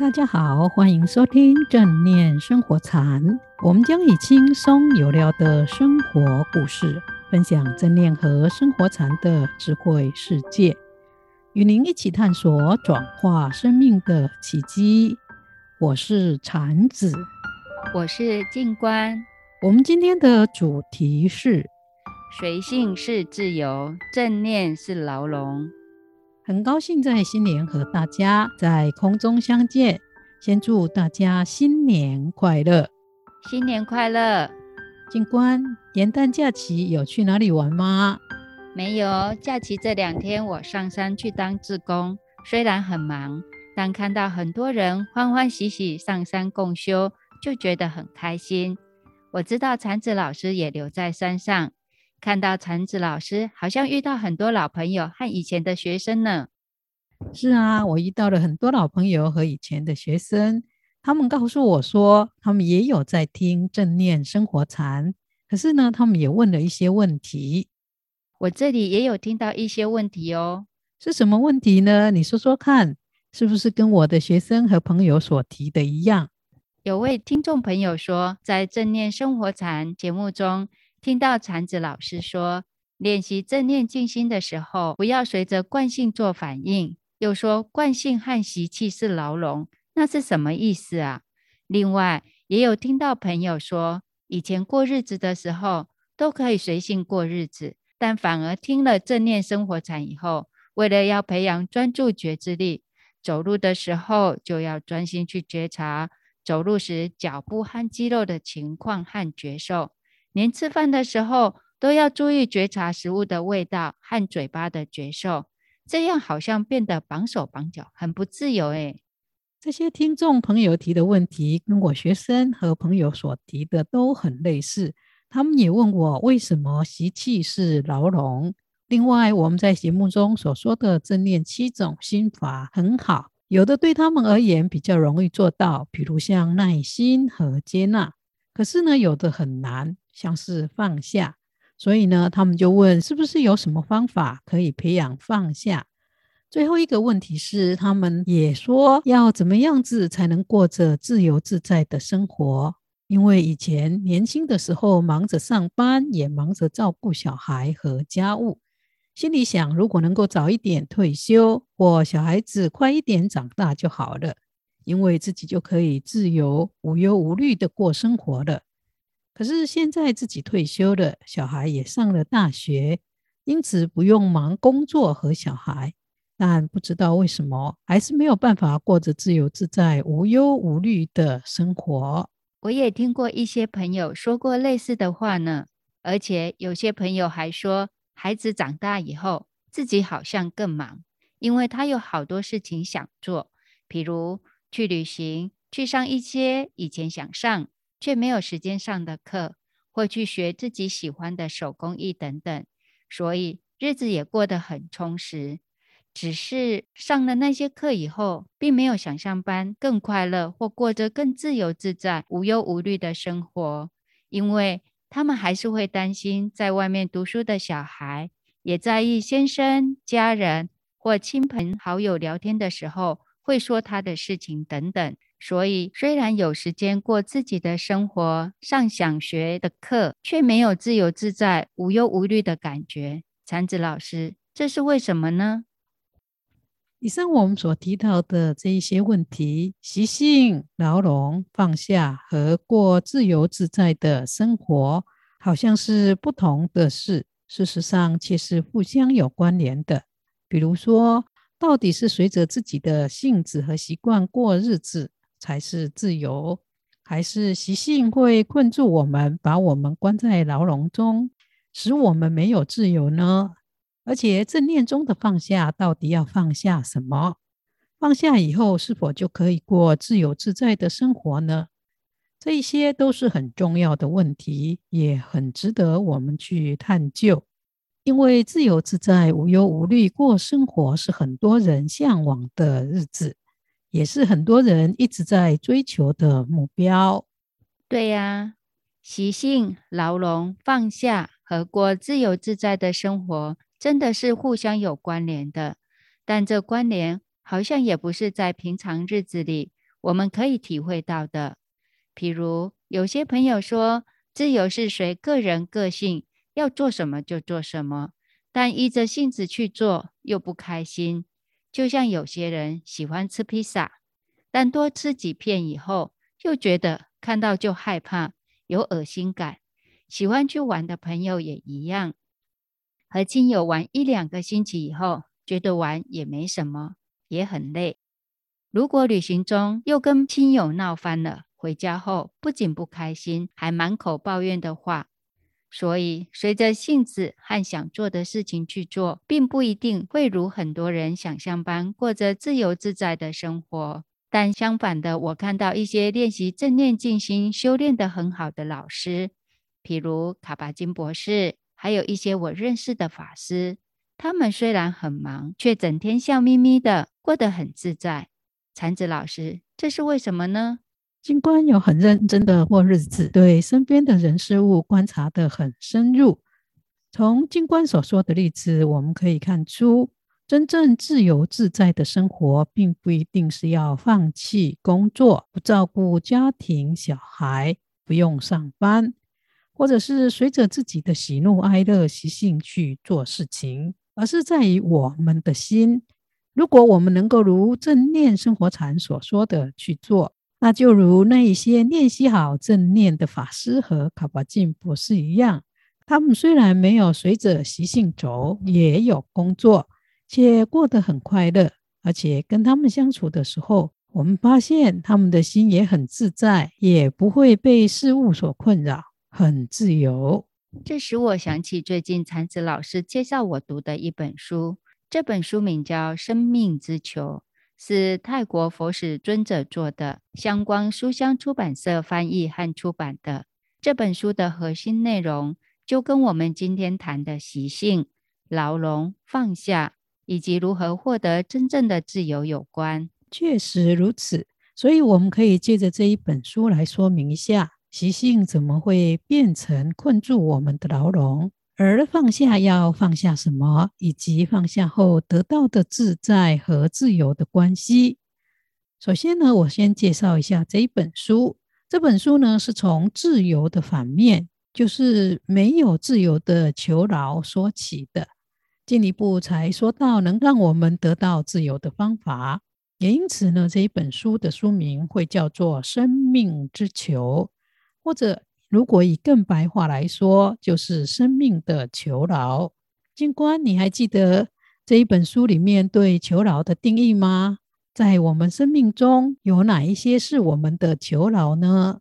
大家好，欢迎收听正念生活禅。我们将以轻松有料的生活故事，分享正念和生活禅的智慧世界，与您一起探索转化生命的契机。我是禅子，我是静观。我们今天的主题是：随性是自由，正念是牢笼。很高兴在新年和大家在空中相见，先祝大家新年快乐！新年快乐！警官，元旦假期有去哪里玩吗？没有，假期这两天我上山去当志工，虽然很忙，但看到很多人欢欢喜喜上山共修，就觉得很开心。我知道禅子老师也留在山上。看到禅子老师，好像遇到很多老朋友和以前的学生呢。是啊，我遇到了很多老朋友和以前的学生，他们告诉我说，他们也有在听正念生活禅，可是呢，他们也问了一些问题。我这里也有听到一些问题哦，是什么问题呢？你说说看，是不是跟我的学生和朋友所提的一样？有位听众朋友说，在正念生活禅节目中。听到禅子老师说，练习正念静心的时候，不要随着惯性做反应。又说惯性和习气是牢笼，那是什么意思啊？另外，也有听到朋友说，以前过日子的时候都可以随性过日子，但反而听了正念生活禅以后，为了要培养专注觉知力，走路的时候就要专心去觉察走路时脚步和肌肉的情况和觉受。连吃饭的时候都要注意觉察食物的味道和嘴巴的觉受，这样好像变得绑手绑脚，很不自由诶。这些听众朋友提的问题，跟我学生和朋友所提的都很类似。他们也问我为什么习气是牢笼。另外，我们在节目中所说的正念七种心法很好，有的对他们而言比较容易做到，比如像耐心和接纳。可是呢，有的很难。像是放下，所以呢，他们就问是不是有什么方法可以培养放下？最后一个问题是，他们也说要怎么样子才能过着自由自在的生活？因为以前年轻的时候忙着上班，也忙着照顾小孩和家务，心里想如果能够早一点退休，或小孩子快一点长大就好了，因为自己就可以自由无忧无虑的过生活了。可是现在自己退休了，小孩也上了大学，因此不用忙工作和小孩。但不知道为什么，还是没有办法过着自由自在、无忧无虑的生活。我也听过一些朋友说过类似的话呢，而且有些朋友还说，孩子长大以后，自己好像更忙，因为他有好多事情想做，比如去旅行，去上一些以前想上。却没有时间上的课，或去学自己喜欢的手工艺等等，所以日子也过得很充实。只是上了那些课以后，并没有想象般更快乐，或过着更自由自在、无忧无虑的生活，因为他们还是会担心在外面读书的小孩，也在意先生、家人或亲朋好友聊天的时候会说他的事情等等。所以，虽然有时间过自己的生活，上想学的课，却没有自由自在、无忧无虑的感觉。禅子老师，这是为什么呢？以上我们所提到的这一些问题，习性、牢笼、放下和过自由自在的生活，好像是不同的事，事实上却是互相有关联的。比如说，到底是随着自己的性子和习惯过日子，才是自由，还是习性会困住我们，把我们关在牢笼中，使我们没有自由呢？而且正念中的放下，到底要放下什么？放下以后，是否就可以过自由自在的生活呢？这一些都是很重要的问题，也很值得我们去探究。因为自由自在、无忧无虑过生活，是很多人向往的日子。也是很多人一直在追求的目标。对呀，习性、牢笼、放下和过自由自在的生活，真的是互相有关联的。但这关联好像也不是在平常日子里我们可以体会到的。譬如有些朋友说，自由是随个人个性，要做什么就做什么，但依着性子去做又不开心。就像有些人喜欢吃披萨，但多吃几片以后，又觉得看到就害怕，有恶心感。喜欢去玩的朋友也一样，和亲友玩一两个星期以后，觉得玩也没什么，也很累。如果旅行中又跟亲友闹翻了，回家后不仅不开心，还满口抱怨的话。所以，随着性子和想做的事情去做，并不一定会如很多人想象般过着自由自在的生活。但相反的，我看到一些练习正念静心、修炼得很好的老师，譬如卡巴金博士，还有一些我认识的法师，他们虽然很忙，却整天笑眯眯的，过得很自在。禅子老师，这是为什么呢？静观有很认真的过日子，对身边的人事物观察得很深入。从静观所说的例子，我们可以看出，真正自由自在的生活，并不一定是要放弃工作，不照顾家庭小孩，不用上班，或者是随着自己的喜怒哀乐习性去做事情，而是在于我们的心。如果我们能够如正念生活禅所说的去做。那就如那一些练习好正念的法师和卡巴金博士一样，他们虽然没有随着习性走，也有工作，且过得很快乐。而且跟他们相处的时候，我们发现他们的心也很自在，也不会被事物所困扰，很自由。这使我想起最近禅子老师介绍我读的一本书，这本书名叫《生命之球》。是泰国佛使尊者做的，相关书香出版社翻译和出版的。这本书的核心内容就跟我们今天谈的习性、牢笼、放下，以及如何获得真正的自由有关。确实如此，所以我们可以借着这一本书来说明一下，习性怎么会变成困住我们的牢笼。而放下要放下什么，以及放下后得到的自在和自由的关系。首先呢，我先介绍一下这一本书。这本书呢，是从自由的反面，就是没有自由的囚牢说起的，进一步才说到能让我们得到自由的方法。也因此呢，这一本书的书名会叫做《生命之球》，或者。如果以更白话来说，就是生命的囚牢。静观，你还记得这一本书里面对囚牢的定义吗？在我们生命中有哪一些是我们的囚牢呢？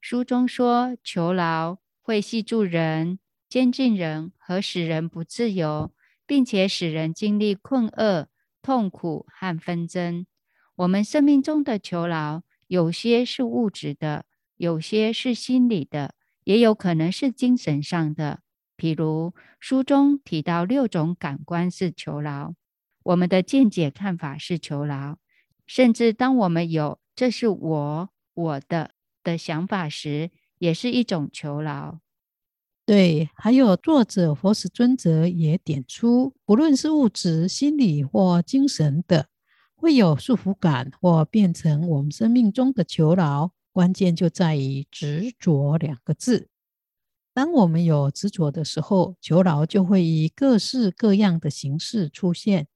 书中说，囚牢会系住人、监禁人和使人不自由，并且使人经历困厄、痛苦和纷争。我们生命中的囚牢，有些是物质的。有些是心理的，也有可能是精神上的。譬如书中提到六种感官是囚牢，我们的见解看法是囚牢，甚至当我们有“这是我我的”的想法时，也是一种囚牢。对，还有作者佛使尊者也点出，不论是物质、心理或精神的，会有束缚感或变成我们生命中的囚牢。关键就在于执着两个字。当我们有执着的时候，求牢就会以各式各样的形式出现，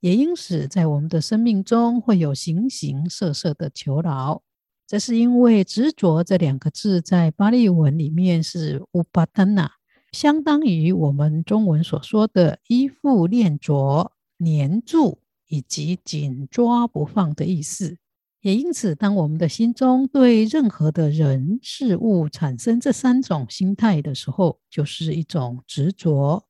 也因此在我们的生命中会有形形色色的求牢。这是因为执着这两个字在巴利文里面是乌巴丹娜，相当于我们中文所说的依附、恋着、黏住以及紧抓不放的意思。也因此，当我们的心中对任何的人事物产生这三种心态的时候，就是一种执着，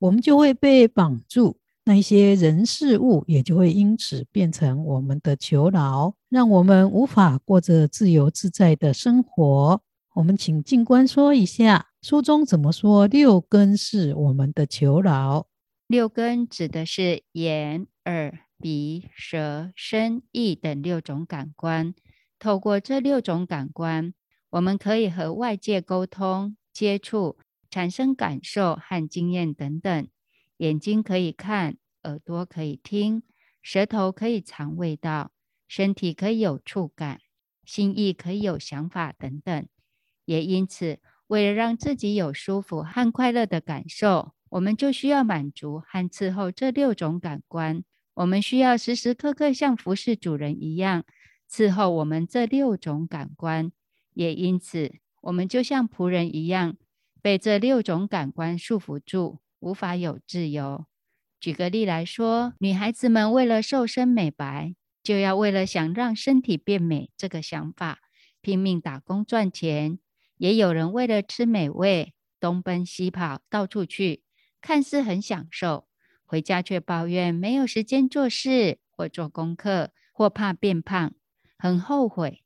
我们就会被绑住，那一些人事物也就会因此变成我们的囚牢，让我们无法过着自由自在的生活。我们请静观说一下，书中怎么说六根是我们的囚牢？六根指的是眼、耳。鼻、舌、身、意等六种感官，透过这六种感官，我们可以和外界沟通、接触、产生感受和经验等等。眼睛可以看，耳朵可以听，舌头可以尝味道，身体可以有触感，心意可以有想法等等。也因此，为了让自己有舒服和快乐的感受，我们就需要满足和伺候这六种感官。我们需要时时刻刻像服侍主人一样伺候我们这六种感官。也因此，我们就像仆人一样，被这六种感官束缚住，无法有自由。举个例来说，女孩子们为了瘦身美白，就要为了想让身体变美这个想法，拼命打工赚钱；也有人为了吃美味，东奔西跑，到处去，看似很享受，回家却抱怨没有时间做事或做功课，或怕变胖，很后悔。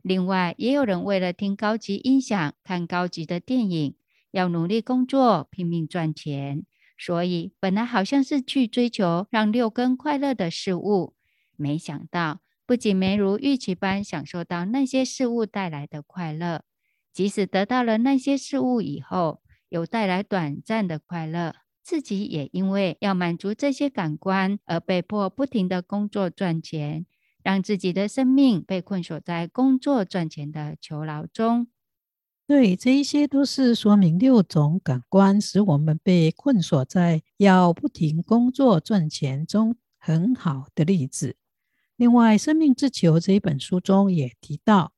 另外，也有人为了听高级音响、看高级的电影，要努力工作，拼命赚钱。所以，本来好像是去追求让六根快乐的事物，没想到不仅没如预期般享受到那些事物带来的快乐，即使得到了那些事物以后，有带来短暂的快乐，自己也因为要满足这些感官而被迫不停地工作赚钱，让自己的生命被困锁在工作赚钱的囚牢中。对，这一些都是说明六种感官使我们被困锁在要不停工作赚钱中很好的例子。另外，《生命之球》这一本书中也提到，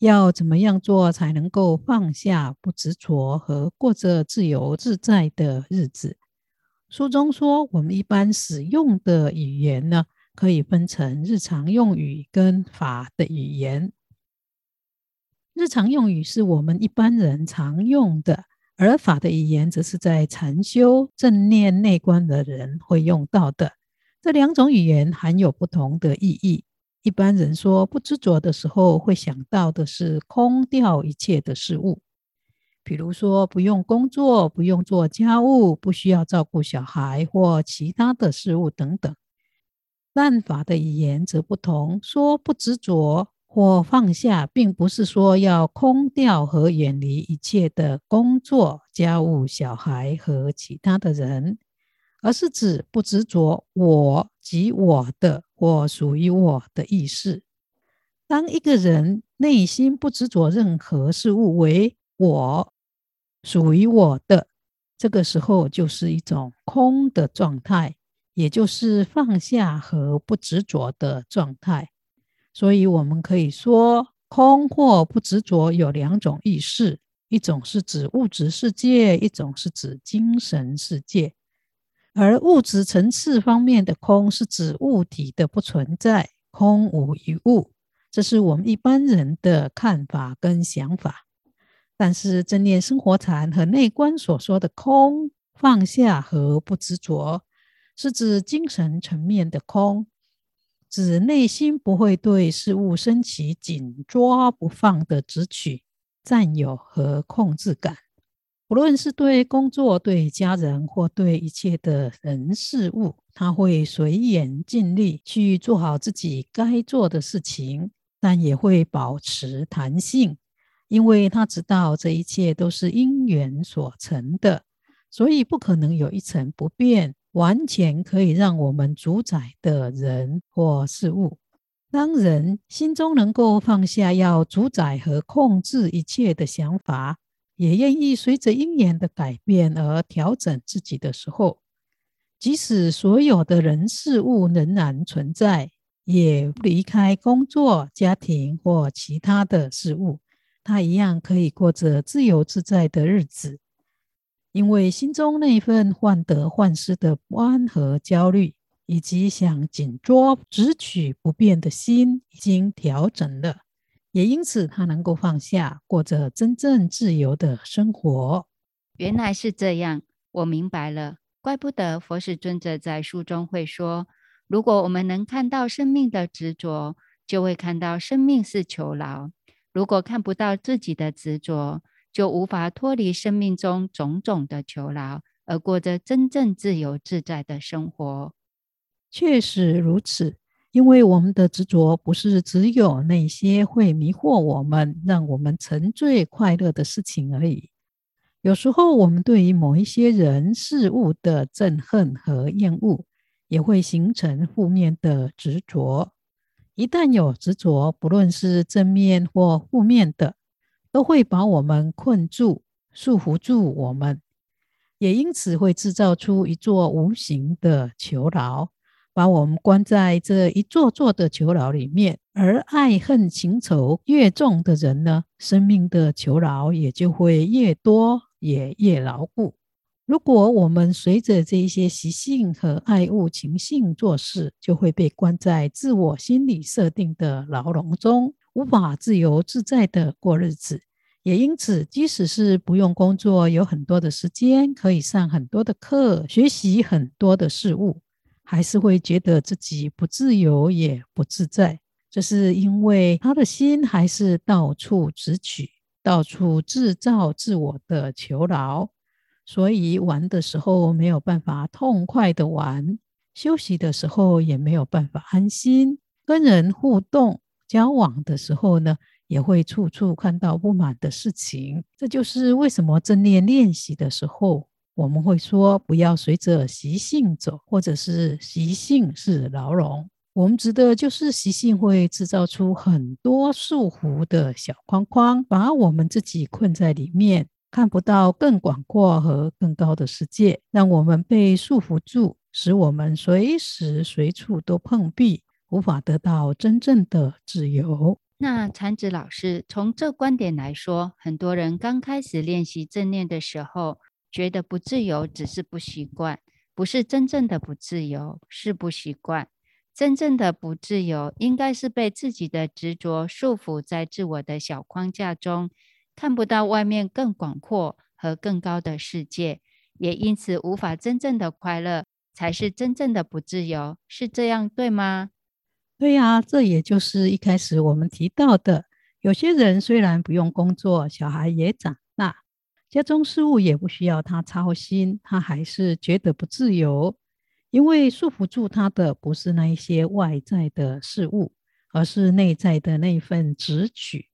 要怎么样做才能够放下不执着和过着自由自在的日子。书中说，我们一般使用的语言呢，可以分成日常用语跟法的语言。日常用语是我们一般人常用的，而法的语言则是在禅修正念内观的人会用到的。这两种语言含有不同的意义。一般人说不执着的时候，会想到的是空掉一切的事物，比如说不用工作、不用做家务、不需要照顾小孩或其他的事物等等。但法的语言则不同，说不执着。或放下，并不是说要空掉和远离一切的工作、家务、小孩和其他的人，而是指不执着我及我的或属于我的意识。当一个人内心不执着任何事物为我、属于我的，这个时候就是一种空的状态，也就是放下和不执着的状态。所以，我们可以说，空或不执着有两种意思：一种是指物质世界，一种是指精神世界。而物质层次方面的空，是指物体的不存在，空无一物。这是我们一般人的看法跟想法。但是，正念生活禅和内观所说的空、放下和不执着，是指精神层面的空。指内心不会对事物升起紧抓不放的执取、占有和控制感，不论是对工作、对家人或对一切的人事物，他会随缘尽力去做好自己该做的事情，但也会保持弹性，因为他知道这一切都是因缘所成的，所以不可能有一成不变。完全可以让我们主宰的人或事物。当人心中能够放下要主宰和控制一切的想法，也愿意随着因缘的改变而调整自己的时候，即使所有的人事物仍然存在，也不离开工作、家庭或其他的事物，他一样可以过着自由自在的日子。因为心中那份患得患失的不安和焦虑，以及想紧捉、只取不变的心，已经调整了，也因此他能够放下，过着真正自由的生活。原来是这样，我明白了。怪不得佛世尊者在书中会说：如果我们能看到生命的执着，就会看到生命是囚牢；如果看不到自己的执着，就无法脱离生命中种种的囚牢，而过着真正自由自在的生活。确实如此，因为我们的执着不是只有那些会迷惑我们、让我们沉醉快乐的事情而已。有时候，我们对于某一些人事物的憎恨和厌恶，也会形成负面的执着。一旦有执着，不论是正面或负面的，都会把我们困住、束缚住我们，也因此会制造出一座无形的囚牢，把我们关在这一座座的囚牢里面。而爱恨情仇越重的人呢，生命的囚牢也就会越多，也越牢固。如果我们随着这一些习性和爱恶情性做事，就会被关在自我心理设定的牢笼中，无法自由自在地过日子。也因此，即使是不用工作，有很多的时间可以上很多的课，学习很多的事物，还是会觉得自己不自由也不自在。这是因为他的心还是到处执取，到处制造自我的囚牢。所以玩的时候没有办法痛快的玩，休息的时候也没有办法安心。跟人互动交往的时候呢，也会处处看到不满的事情。这就是为什么正念练习的时候，我们会说不要随着习性走，或者是习性是牢笼。我们指的就是习性会制造出很多束缚的小框框，把我们自己困在里面。看不到更广阔和更高的世界，让我们被束缚住，使我们随时随处都碰壁，无法得到真正的自由。那禅子老师从这观点来说，很多人刚开始练习正念的时候，觉得不自由只是不习惯，不是真正的不自由，是不习惯。真正的不自由，应该是被自己的执着束缚在自我的小框架中。看不到外面更广阔和更高的世界，也因此无法真正的快乐，才是真正的不自由，是这样对吗？对呀，这也就是一开始我们提到的，有些人虽然不用工作，小孩也长大，家中事务也不需要他操心，他还是觉得不自由，因为束缚住他的不是那一些外在的事物，而是内在的那份执取。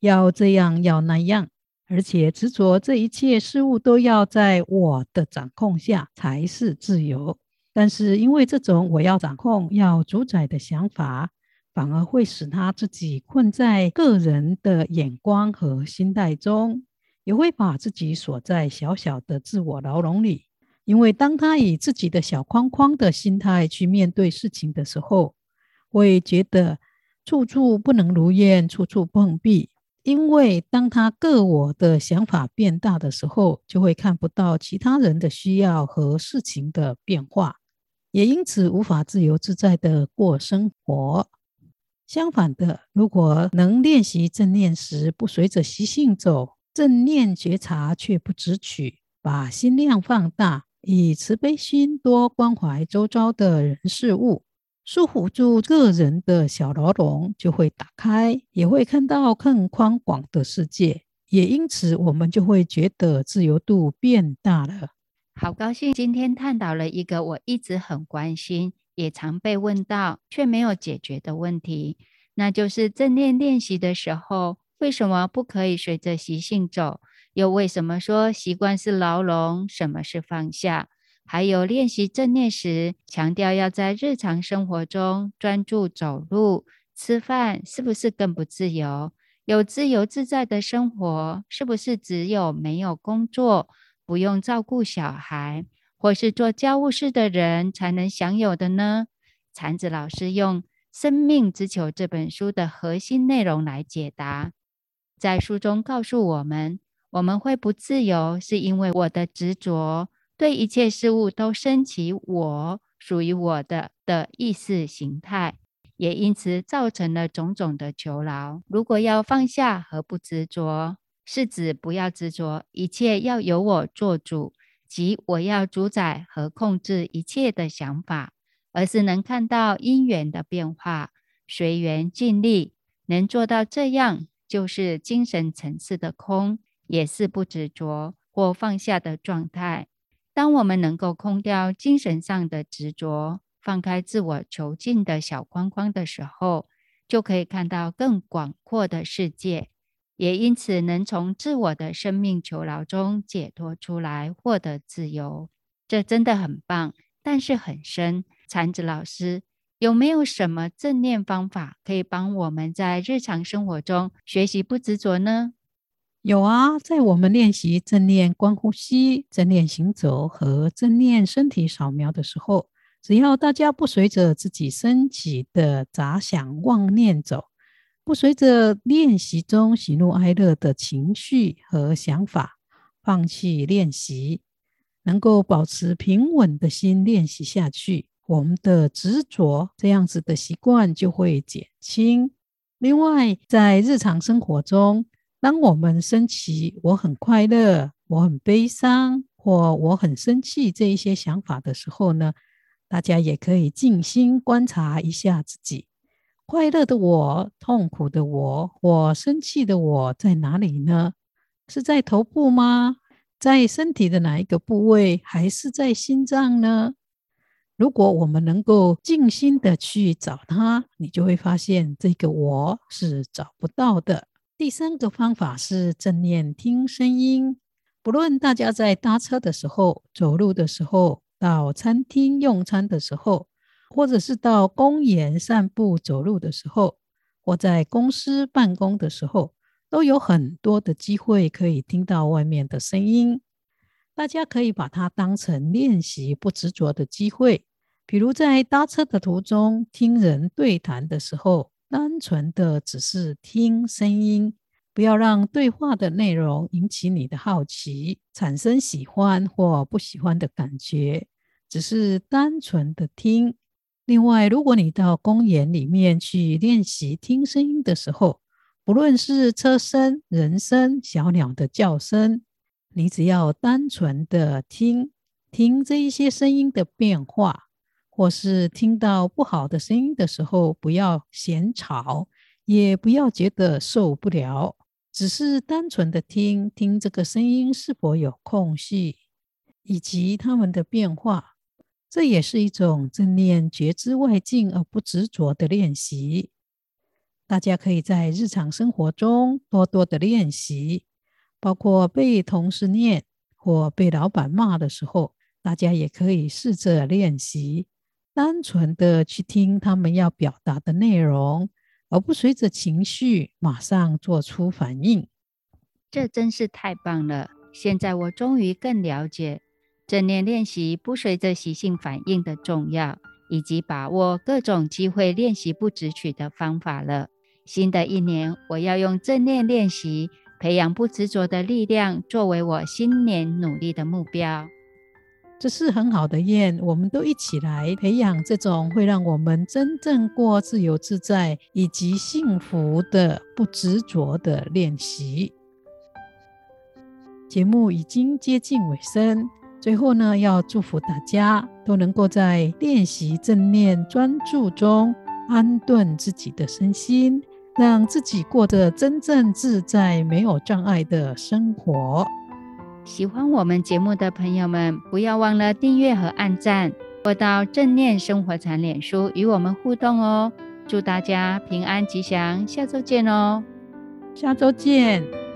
要这样，要那样，而且执着这一切事物都要在我的掌控下才是自由。但是因为这种我要掌控、要主宰的想法，反而会使他自己困在个人的眼光和心态中，也会把自己锁在小小的自我牢笼里。因为当他以自己的小框框的心态去面对事情的时候，会觉得处处不能如愿，处处碰壁。因为当他个我的想法变大的时候，就会看不到其他人的需要和事情的变化，也因此无法自由自在的过生活。相反的，如果能练习正念时不随着习性走，正念觉察却不执取，把心量放大，以慈悲心多关怀周遭的人事物。束缚住个人的小牢笼就会打开，也会看到更宽广的世界，也因此我们就会觉得自由度变大了。好高兴今天探讨了一个我一直很关心，也常被问到却没有解决的问题，那就是正念练习的时候，为什么不可以随着习性走？又为什么说习惯是牢笼？什么是放下？还有练习正念时，强调要在日常生活中专注走路、吃饭，是不是更不自由？有自由自在的生活，是不是只有没有工作、不用照顾小孩，或是做家务事的人才能享有的呢？禅子老师用《生命之球》这本书的核心内容来解答，在书中告诉我们，我们会不自由，是因为我的执着。对一切事物都升起我属于我的的意识形态，也因此造成了种种的囚牢。如果要放下和不执着，是指不要执着一切要由我做主，即我要主宰和控制一切的想法，而是能看到因缘的变化，随缘尽力。能做到这样，就是精神层次的空，也是不执着或放下的状态。当我们能够空掉精神上的执着，放开自我囚禁的小框框的时候，就可以看到更广阔的世界，也因此能从自我的生命囚牢中解脱出来，获得自由。这真的很棒，但是很深。禅子老师，有没有什么正念方法可以帮我们在日常生活中学习不执着呢？有啊，在我们练习正念观呼吸、正念行走和正念身体扫描的时候，只要大家不随着自己升起的杂想妄念走，不随着练习中喜怒哀乐的情绪和想法，放弃练习，能够保持平稳的心练习下去，我们的执着这样子的习惯就会减轻。另外，在日常生活中，当我们升起我很快乐、我很悲伤或我很生气这一些想法的时候呢，大家也可以静心观察一下自己，快乐的我、痛苦的我或生气的我在哪里呢？是在头部吗？在身体的哪一个部位？还是在心脏呢？如果我们能够静心的去找它，你就会发现这个我是找不到的。第三个方法是正念听声音。不论大家在搭车的时候、走路的时候、到餐厅用餐的时候，或者是到公园散步走路的时候，或在公司办公的时候，都有很多的机会可以听到外面的声音。大家可以把它当成练习不执着的机会，比如在搭车的途中听人对谈的时候。单纯的只是听声音，不要让对话的内容引起你的好奇，产生喜欢或不喜欢的感觉，只是单纯的听。另外，如果你到公园里面去练习听声音的时候，不论是车声、人声、小鸟的叫声，你只要单纯的听，听这一些声音的变化。或是听到不好的声音的时候，不要嫌吵，也不要觉得受不了，只是单纯的听听这个声音是否有空隙，以及它们的变化。这也是一种正念觉知外境而不执着的练习。大家可以在日常生活中多多的练习，包括被同事念或被老板骂的时候，大家也可以试着练习。单纯的去听他们要表达的内容，而不随着情绪马上做出反应。这真是太棒了！现在我终于更了解正念练习不随着习性反应的重要，以及把握各种机会练习不执取的方法了。新的一年，我要用正念练习培养不执着的力量，作为我新年努力的目标。这是很好的愿，我们都一起来培养这种会让我们真正过自由自在以及幸福的不执着的练习。节目已经接近尾声，最后呢，要祝福大家都能够在练习正念专注中安顿自己的身心，让自己过着真正自在、没有障碍的生活。喜欢我们节目的朋友们，不要忘了订阅和按赞，或到正念生活禅脸书与我们互动哦。祝大家平安吉祥，下周见哦！下周见。